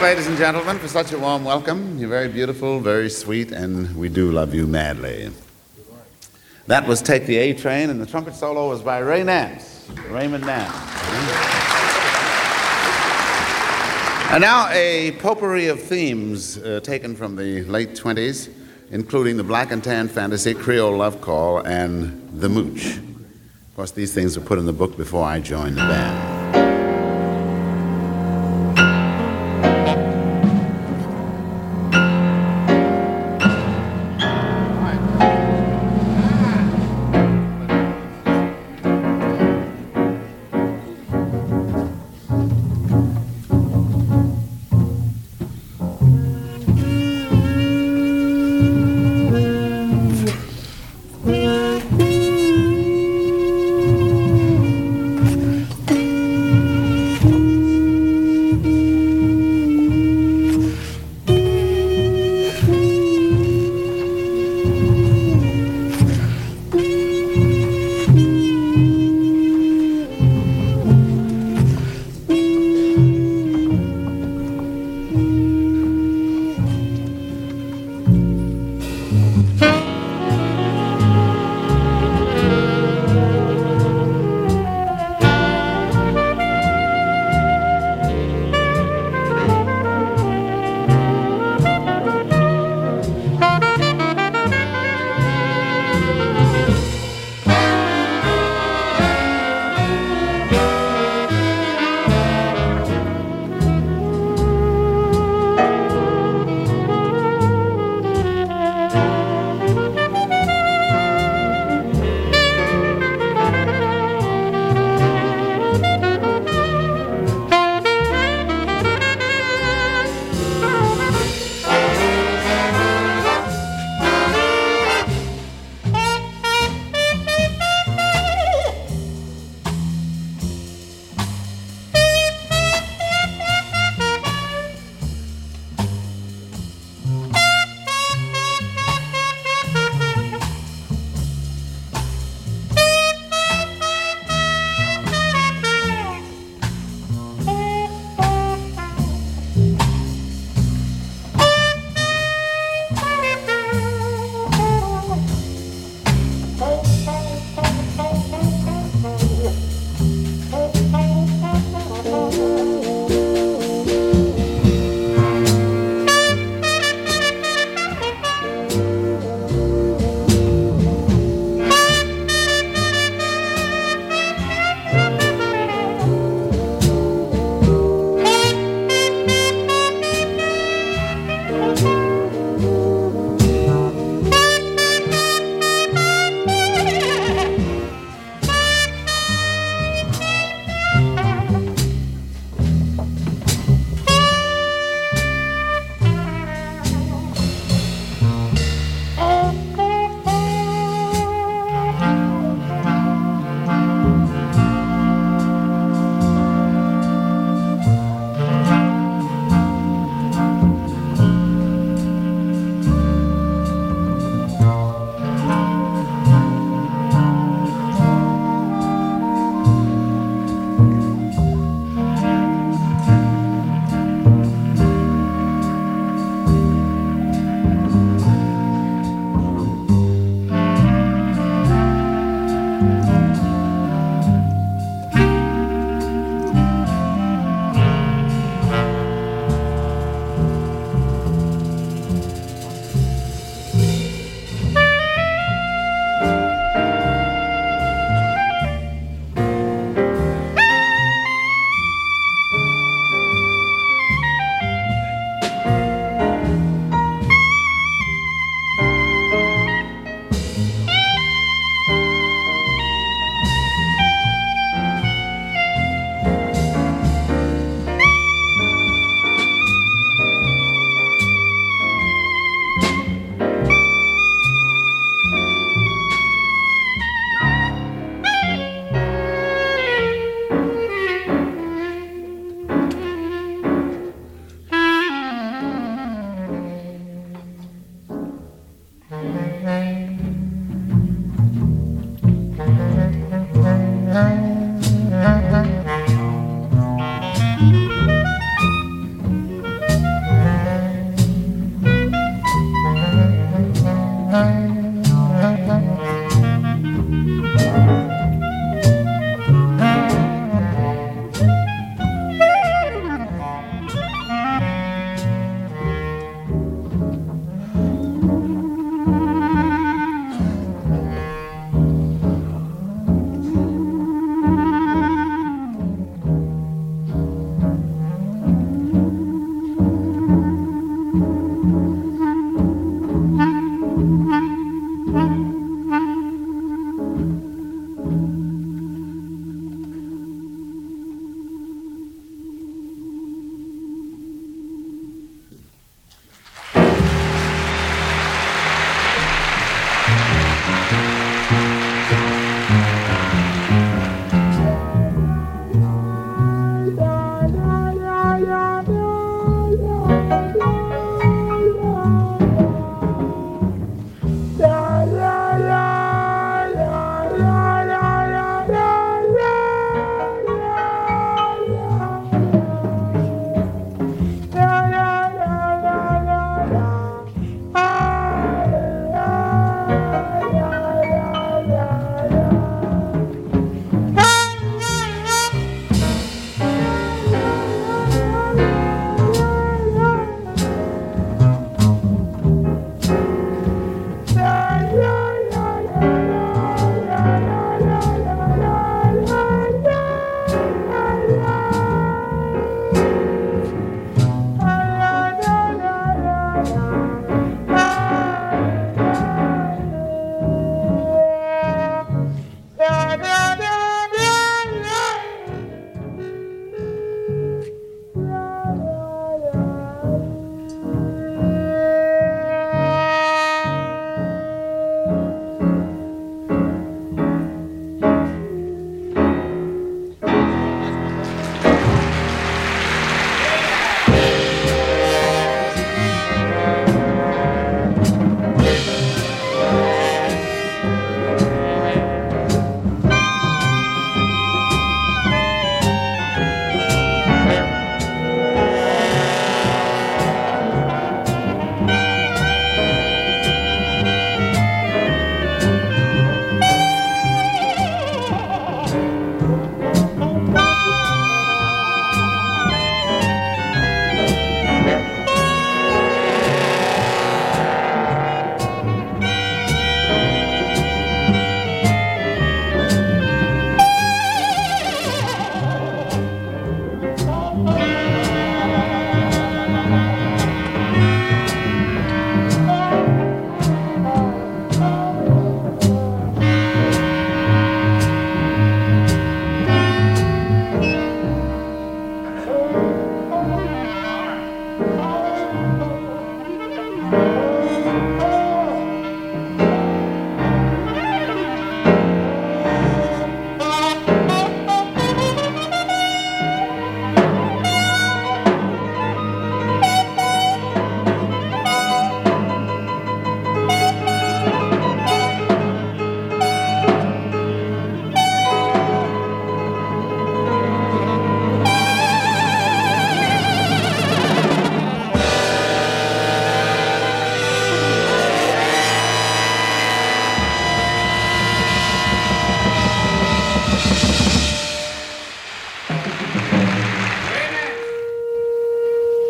ladies and gentlemen, for such a warm welcome. You're very beautiful, very sweet, and we do love you madly. That was Take the A Train, and the trumpet solo was by Ray Nance, Raymond Nance. And now a potpourri of themes uh, taken from the late 20s, including the Black and Tan Fantasy, Creole Love Call, and The Mooch. Of course, these things were put in the book before I joined the band.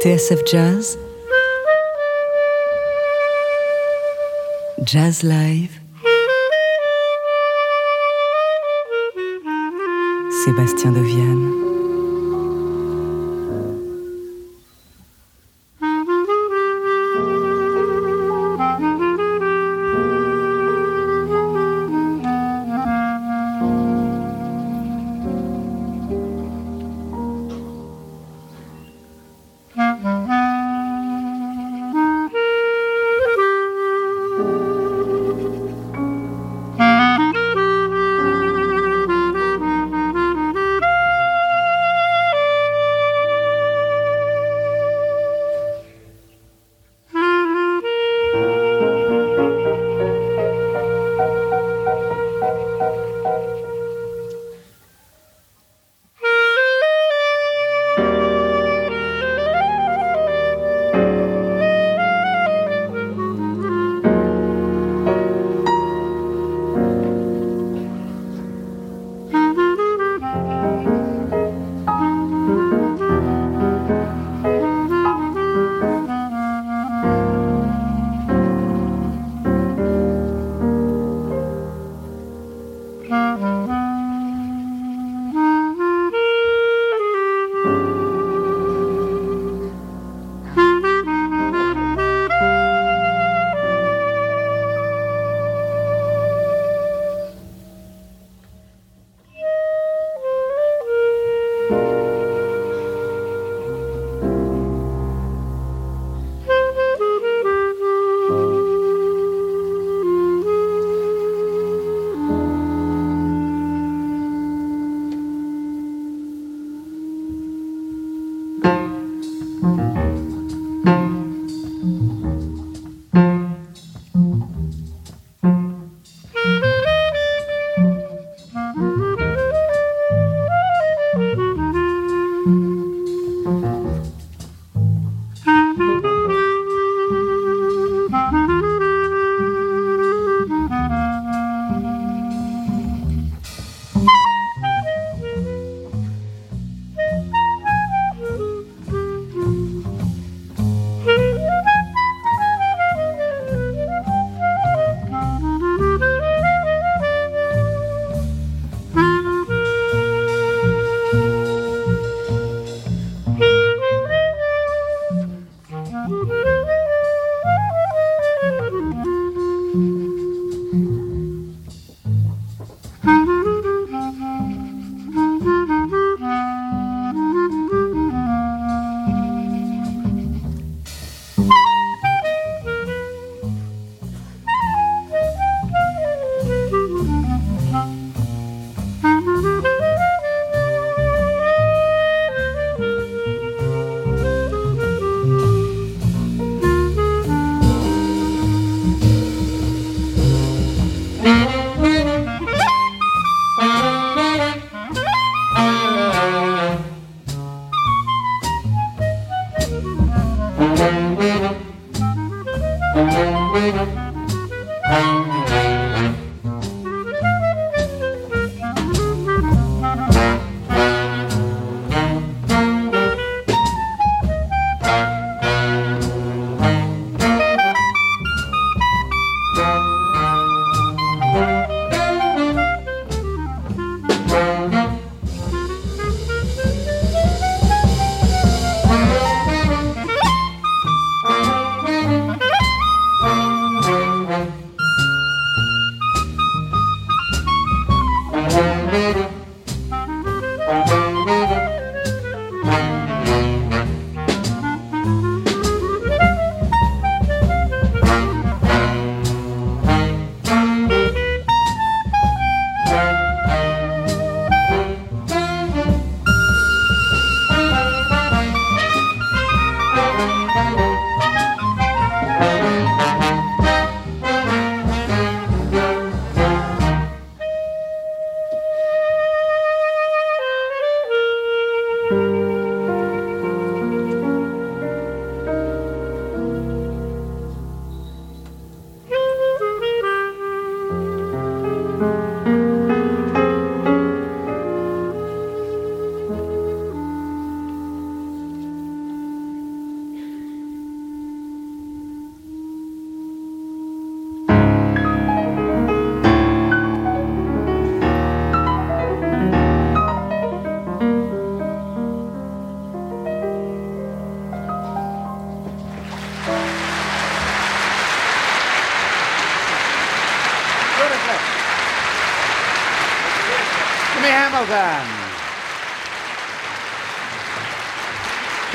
TSF Jazz, Jazz Live, Sébastien Deviane.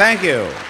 Thank you.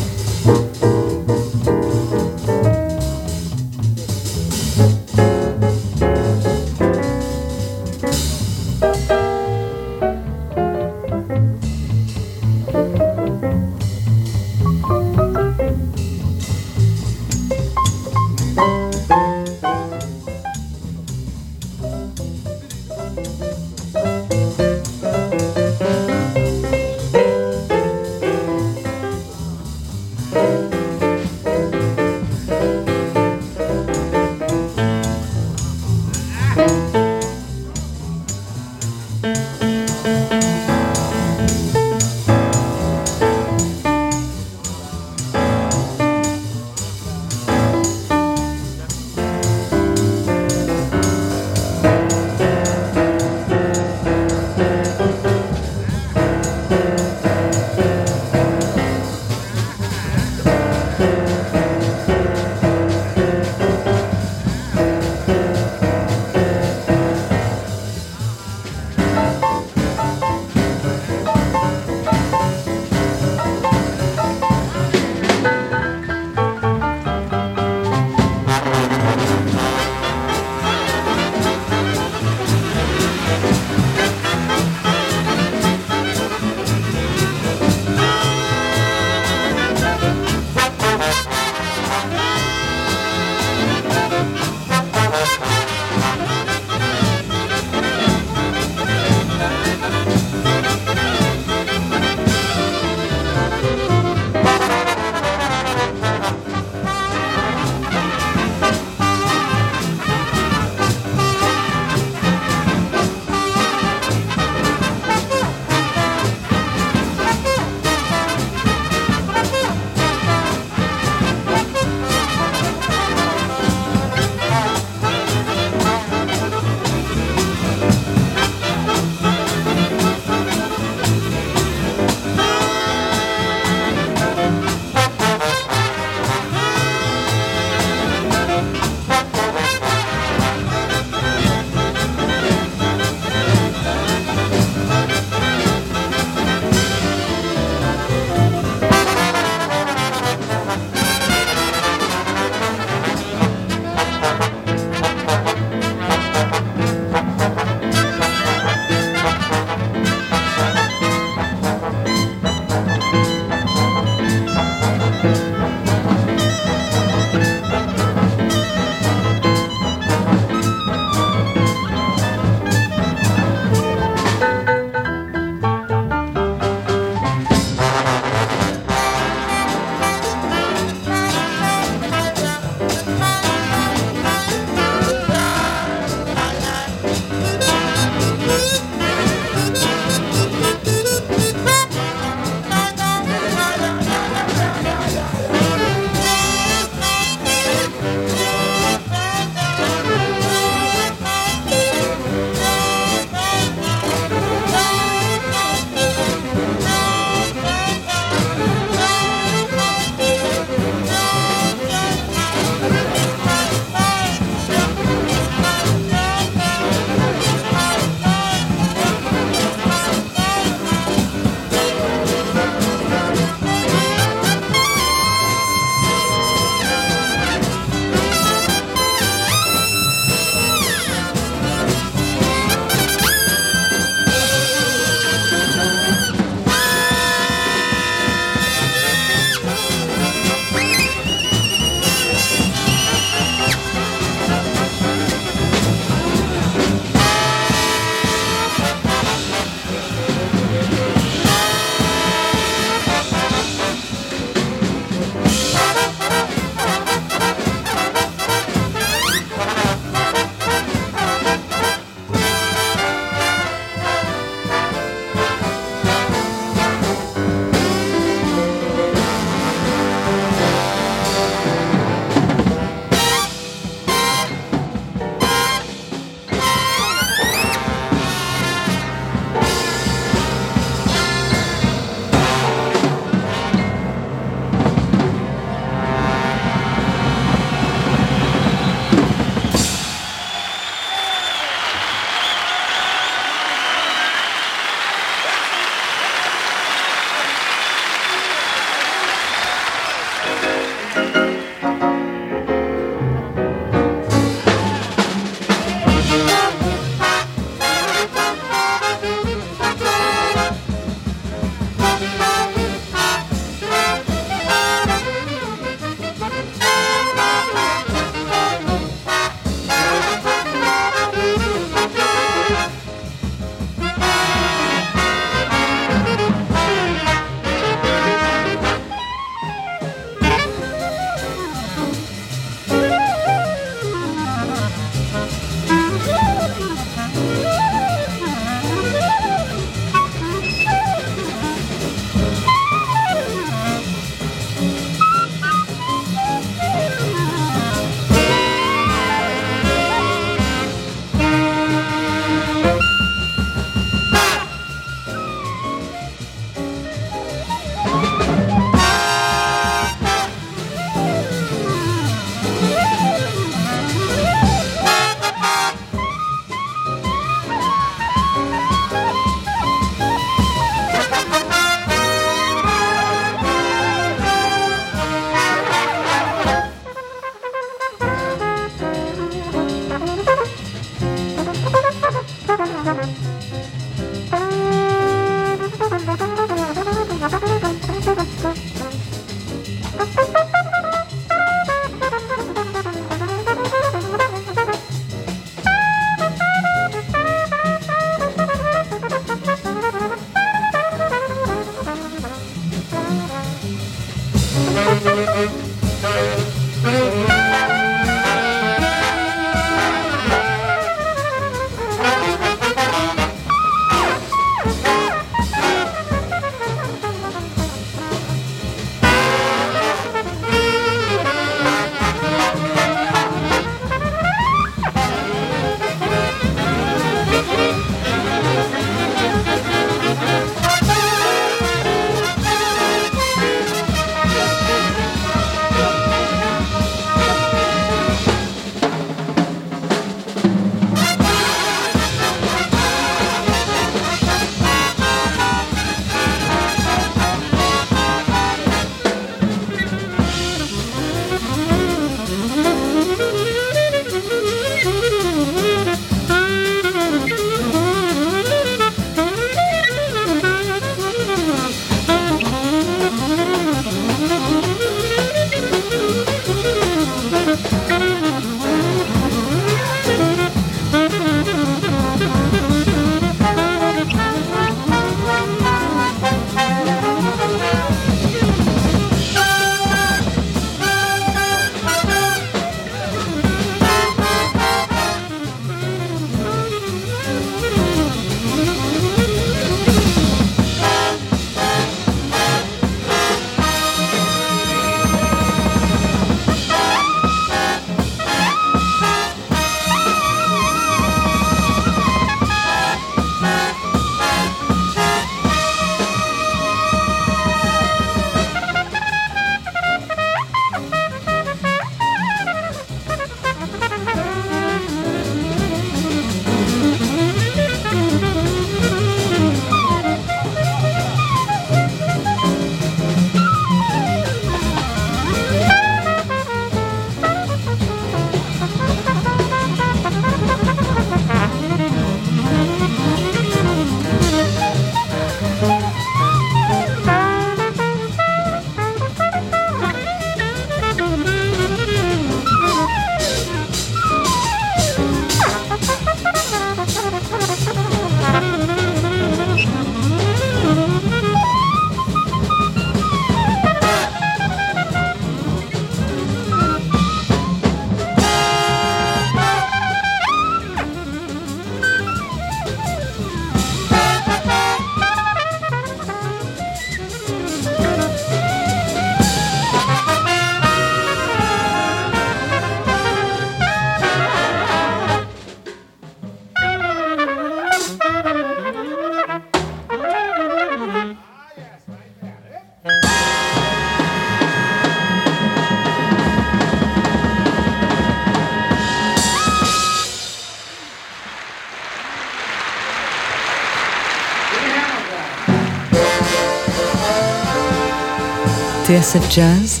TSF Jazz,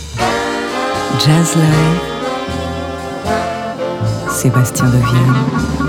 Jazz Live, Sébastien Devienne.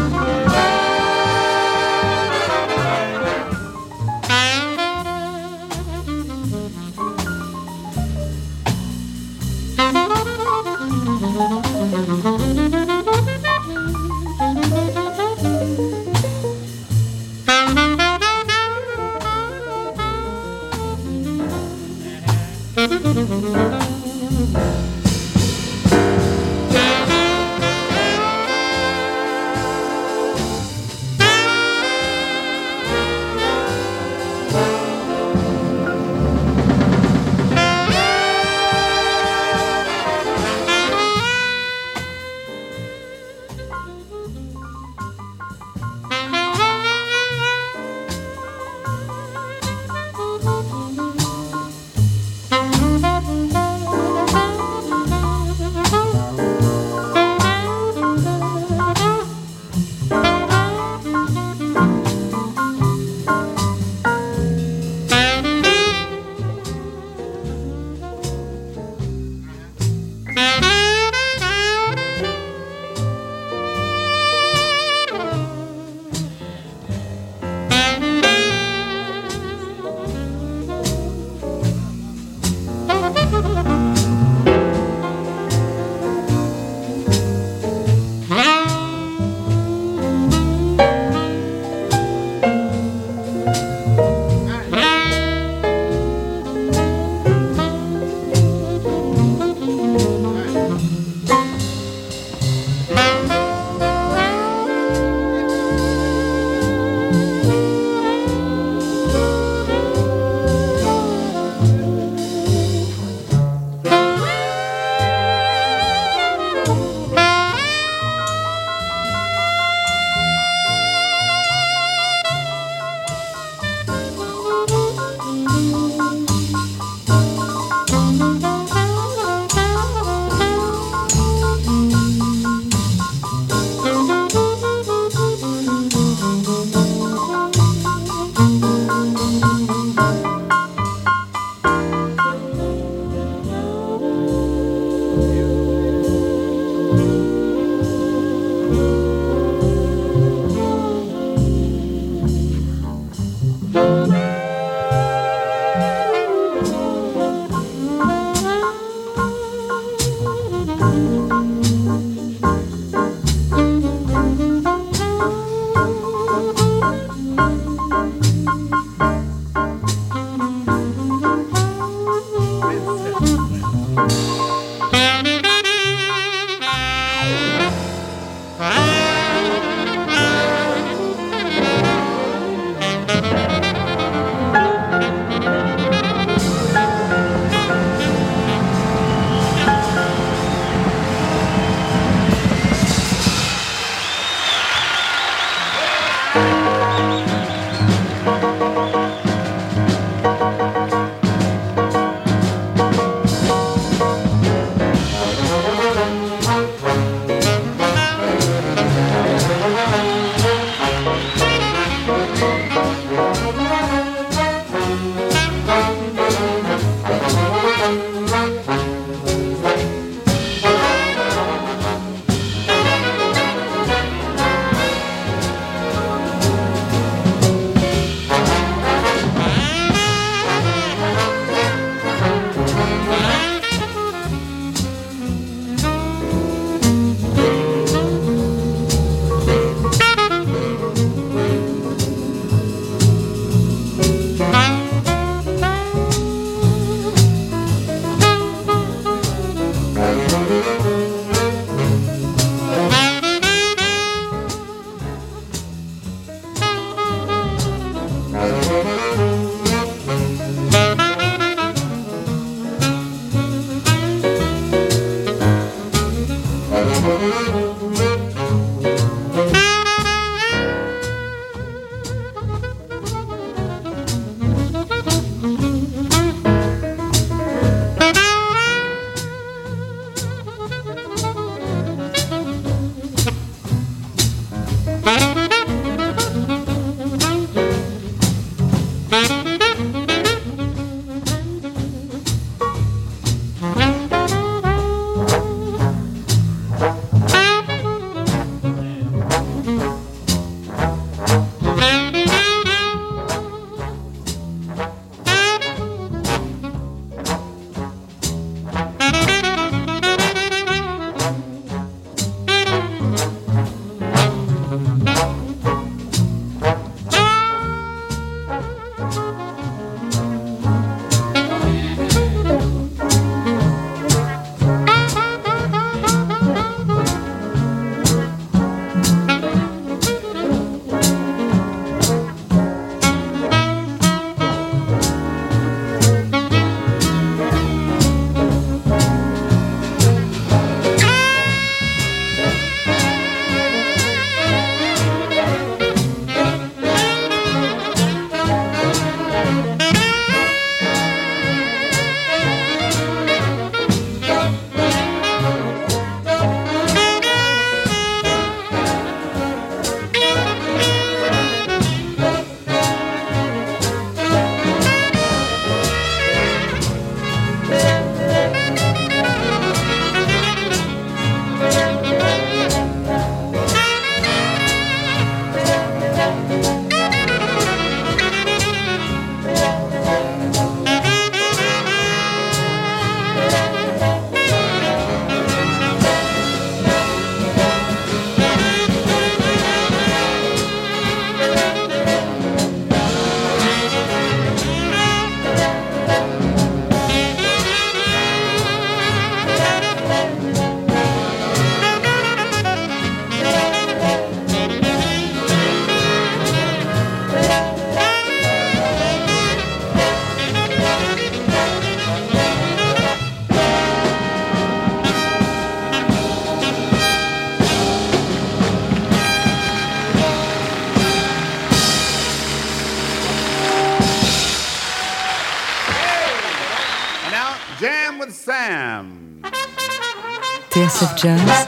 TSF Jazz,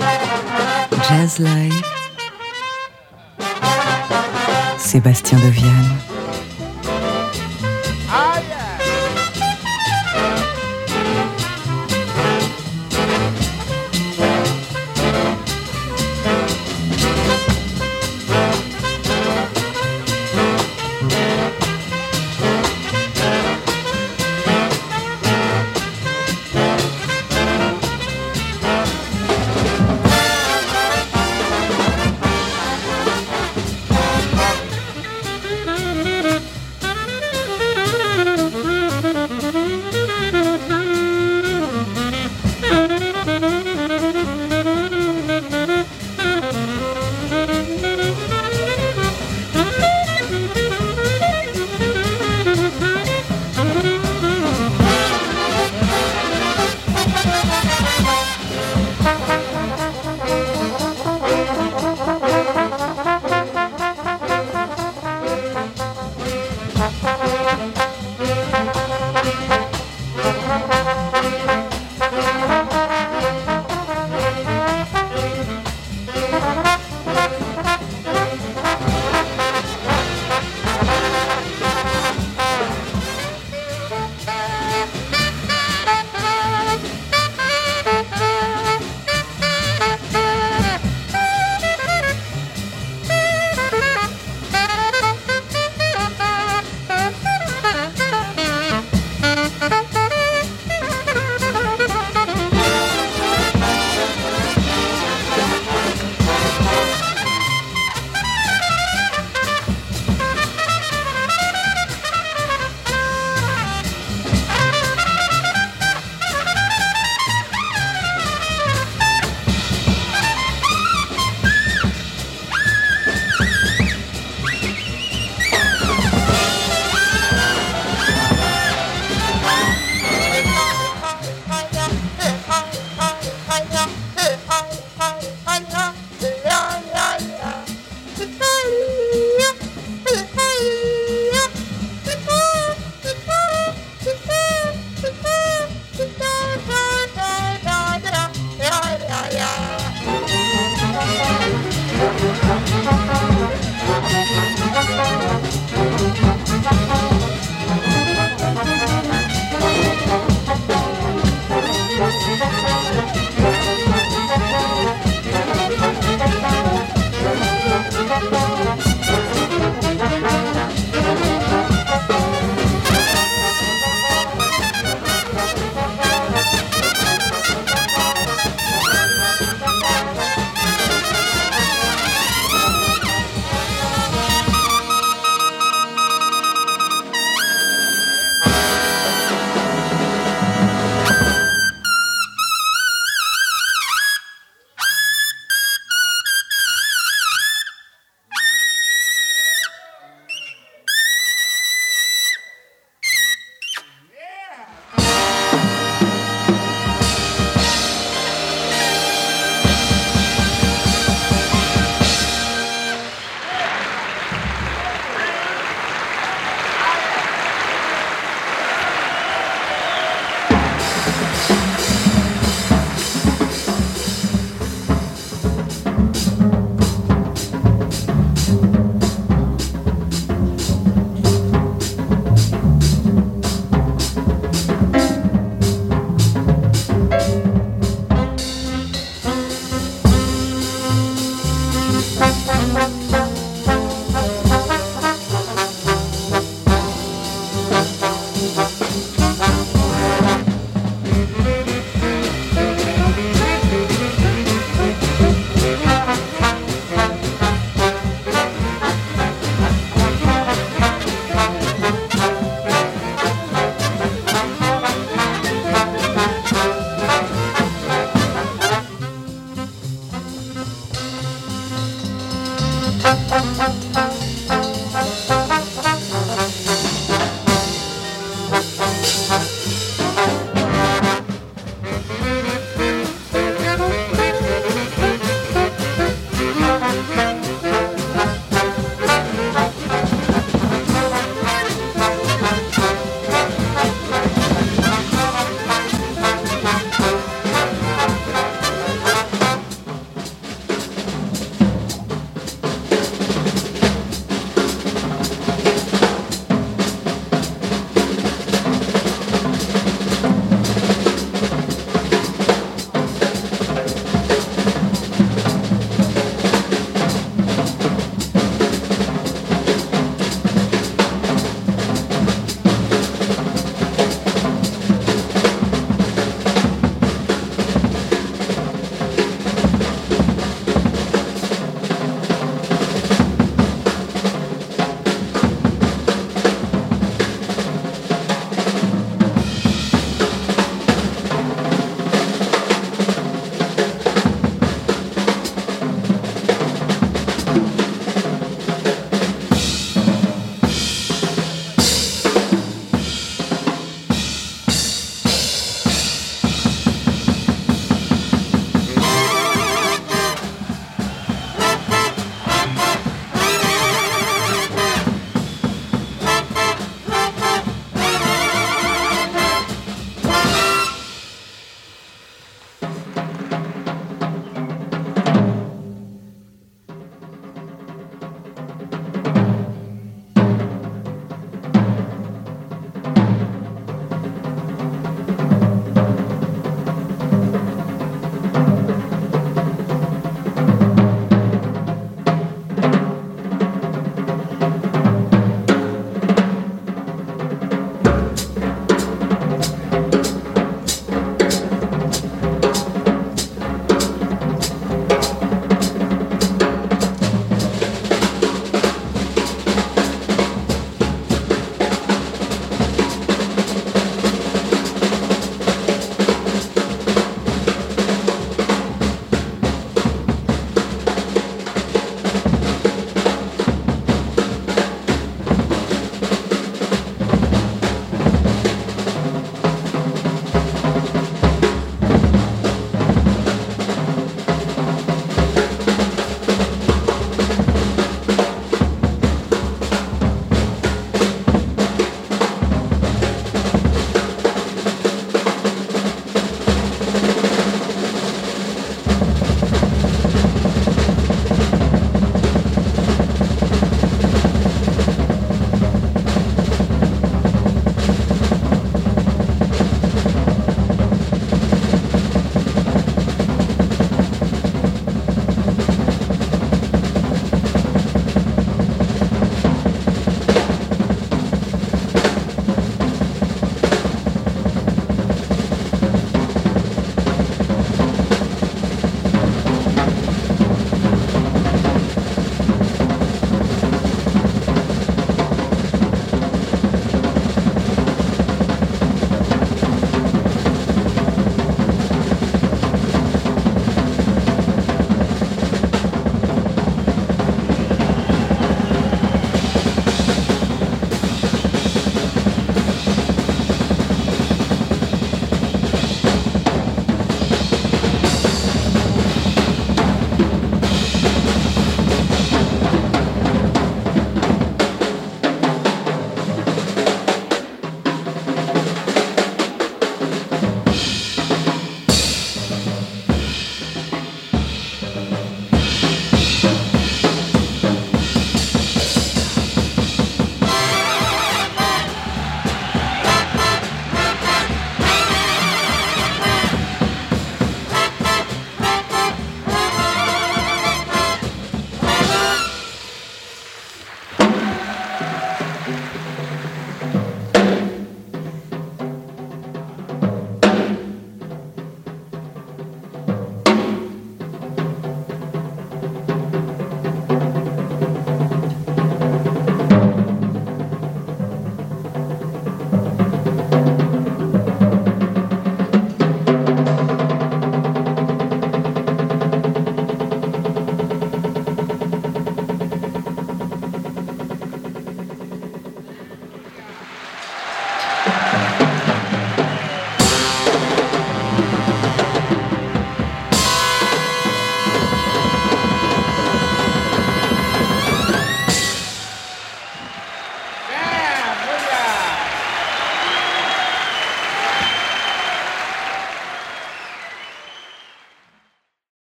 Jazz Live, Sébastien Devienne.